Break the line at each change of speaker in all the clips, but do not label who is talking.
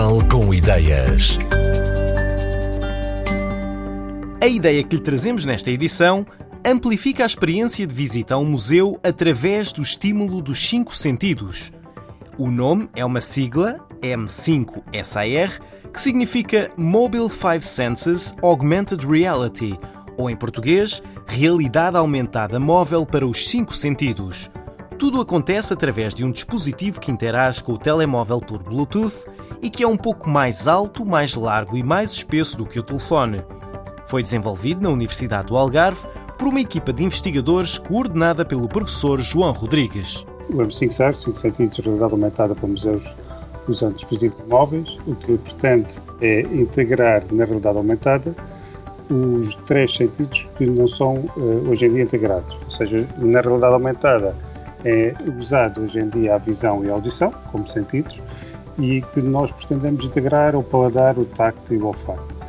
Portugal com ideias.
A ideia que lhe trazemos nesta edição amplifica a experiência de visita a um museu através do estímulo dos cinco sentidos. O nome é uma sigla, M5SAR, que significa Mobile Five Senses Augmented Reality, ou em português, Realidade Aumentada Móvel para os Cinco Sentidos. Tudo acontece através de um dispositivo que interage com o telemóvel por Bluetooth e que é um pouco mais alto, mais largo e mais espesso do que o telefone. Foi desenvolvido na Universidade do Algarve por uma equipa de investigadores coordenada pelo professor João Rodrigues.
O M5SAR, 5 sentidos de realidade aumentada para museus usando dispositivos móveis, o que pretende é integrar na realidade aumentada os três sentidos que não são uh, hoje em dia integrados. Ou seja, na realidade aumentada é usado hoje em dia a visão e a audição como sentidos e que nós pretendemos integrar o paladar, o tacto e o olfato.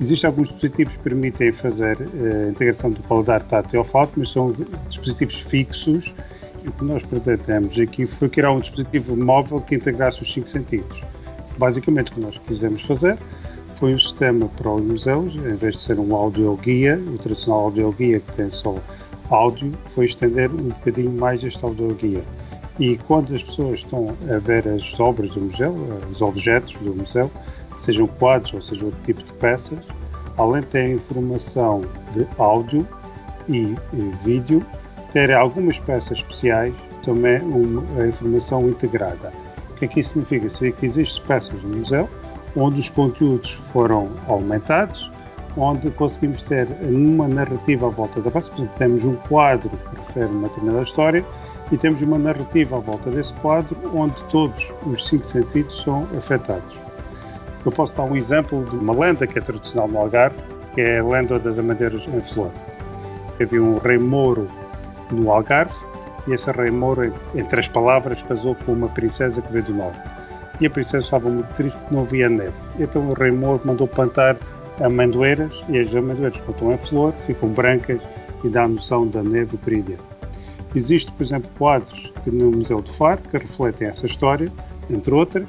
Existem alguns dispositivos que permitem fazer eh, a integração do paladar, tato e olfato, mas são dispositivos fixos o que nós pretendemos aqui foi criar um dispositivo móvel que integrasse os cinco sentidos. Basicamente o que nós quisemos fazer foi um sistema para os museus, em vez de ser um audioguia, o tradicional audioguia que tem só áudio foi estender um bocadinho mais este audioguia. E quando as pessoas estão a ver as obras do museu, os objetos do museu, sejam quadros ou seja outro tipo de peças, além de ter informação de áudio e, vídeo, ter algumas peças especiais, também uma, a informação integrada. O que é que isso significa? Significa que existem peças no museu onde os conteúdos foram aumentados, onde conseguimos ter uma narrativa à volta da peça. Por exemplo, temos um quadro que refere uma determinada história e temos uma narrativa à volta desse quadro onde todos os cinco sentidos são afetados. Eu posso dar um exemplo de uma lenda que é tradicional no Algarve, que é a lenda das Amadeiras em Flor. Havia um rei Mouro no Algarve e esse rei Mouro, em três palavras, casou com uma princesa que veio do norte. E a princesa estava muito triste porque não havia neve. Então o rei Mouro mandou plantar amendoeiras e as amendoeiras, quando estão em flor, ficam brancas e dá a noção da neve período. Existem, por exemplo, quadros no Museu do Faro que refletem essa história, entre outras,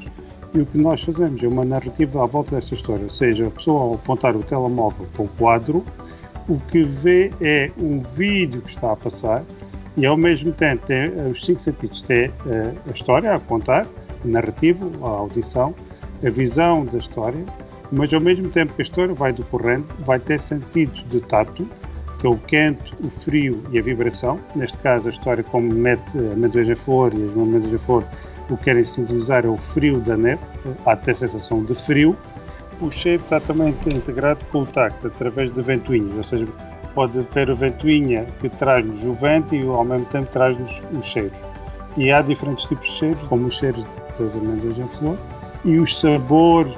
e o que nós fazemos é uma narrativa à volta desta história, ou seja, a pessoa ao apontar o telemóvel para o quadro, o que vê é um vídeo que está a passar e ao mesmo tempo tem os cinco sentidos, tem eh, a história a contar, o narrativo, a audição, a visão da história, mas ao mesmo tempo que a história vai decorrendo, vai ter sentidos de tato, que é o quente, o frio e a vibração. Neste caso, a história, como mete a amendoeira flor e as amendoejas flor, o que querem simbolizar é o frio da neve, há até sensação de frio. O cheiro está também integrado com o tacto, através de ventoinhas, ou seja, pode ter a ventoinha que traz-nos o vento e ao mesmo tempo traz-nos os cheiros. E há diferentes tipos de cheiros, como os cheiros das amêndoas em flor e os sabores,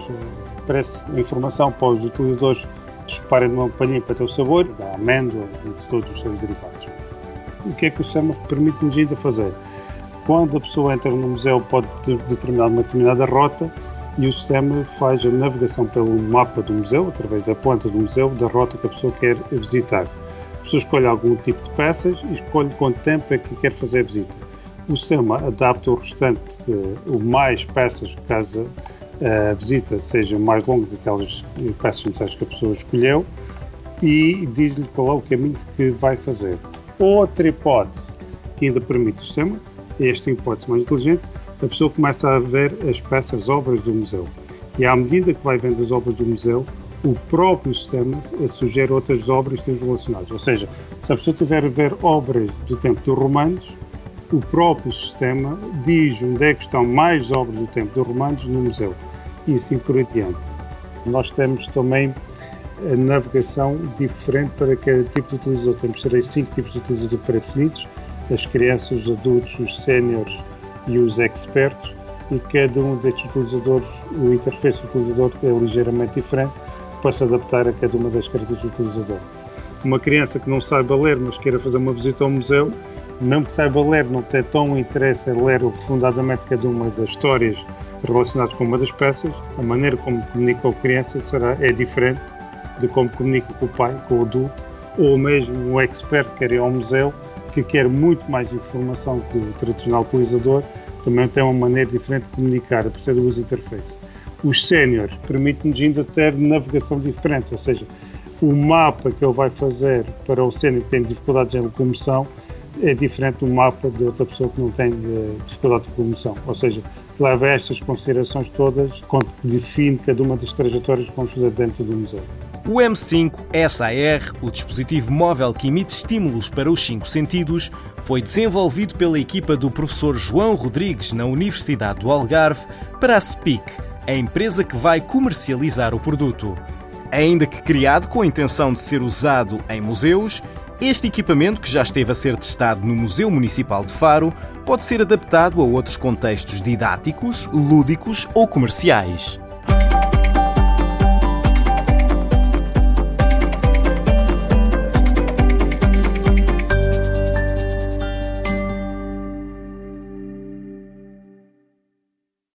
parece informação para os utilizadores chuparem de uma palhinha para ter o sabor da amêndoa e de todos os seus derivados. O que é que o SEMA permite-nos ainda fazer? Quando a pessoa entra no museu pode determinar uma determinada rota e o sistema faz a navegação pelo mapa do museu, através da planta do museu, da rota que a pessoa quer visitar. A pessoa escolhe algum tipo de peças e escolhe quanto tempo é que quer fazer a visita. O sistema adapta o restante, uh, o mais peças, caso a visita seja mais longa que aquelas peças necessárias que a pessoa escolheu e diz-lhe qual é o caminho que vai fazer. Outra hipótese que ainda permite o sistema, esta hipótese mais inteligente, a pessoa começa a ver as peças, as obras do museu. E à medida que vai vendo as obras do museu, o próprio sistema sugere outras obras relacionadas. Ou seja, se a pessoa tiver a ver obras do tempo dos romanos, o próprio sistema diz onde é que estão mais obras do tempo dos romanos no museu e assim por diante. Nós temos também a navegação diferente para cada tipo de utilizador. Temos três, cinco tipos de utilizador pré-definidos, as crianças, os adultos, os séniores e os expertos, e cada um destes utilizadores, o interface do utilizador é ligeiramente diferente para se adaptar a cada uma das características do utilizador. Uma criança que não saiba ler, mas queira fazer uma visita ao museu, mesmo que saiba ler, não tem tão interesse em ler profundamente cada uma das histórias relacionadas com uma das peças, a maneira como comunica com a criança será, é diferente de como comunica com o pai, com o adulto, ou mesmo um expert que quer ir ao museu, que quer muito mais informação que o tradicional utilizador, também tem uma maneira diferente de comunicar, a partir do uso interface. Os séniores permitem-nos ainda ter navegação diferente, ou seja, o mapa que ele vai fazer para o sénior que tem dificuldades em locomoção é diferente do mapa de outra pessoa que não tem eh, dificuldade de locomoção. Ou seja, leva estas considerações todas quando define cada uma das trajetórias que vamos fazer dentro do museu.
O M5 SAR, o dispositivo móvel que emite estímulos para os cinco sentidos, foi desenvolvido pela equipa do professor João Rodrigues na Universidade do Algarve para a SPIC, a empresa que vai comercializar o produto. Ainda que criado com a intenção de ser usado em museus, este equipamento, que já esteve a ser testado no Museu Municipal de Faro, pode ser adaptado a outros contextos didáticos, lúdicos ou comerciais.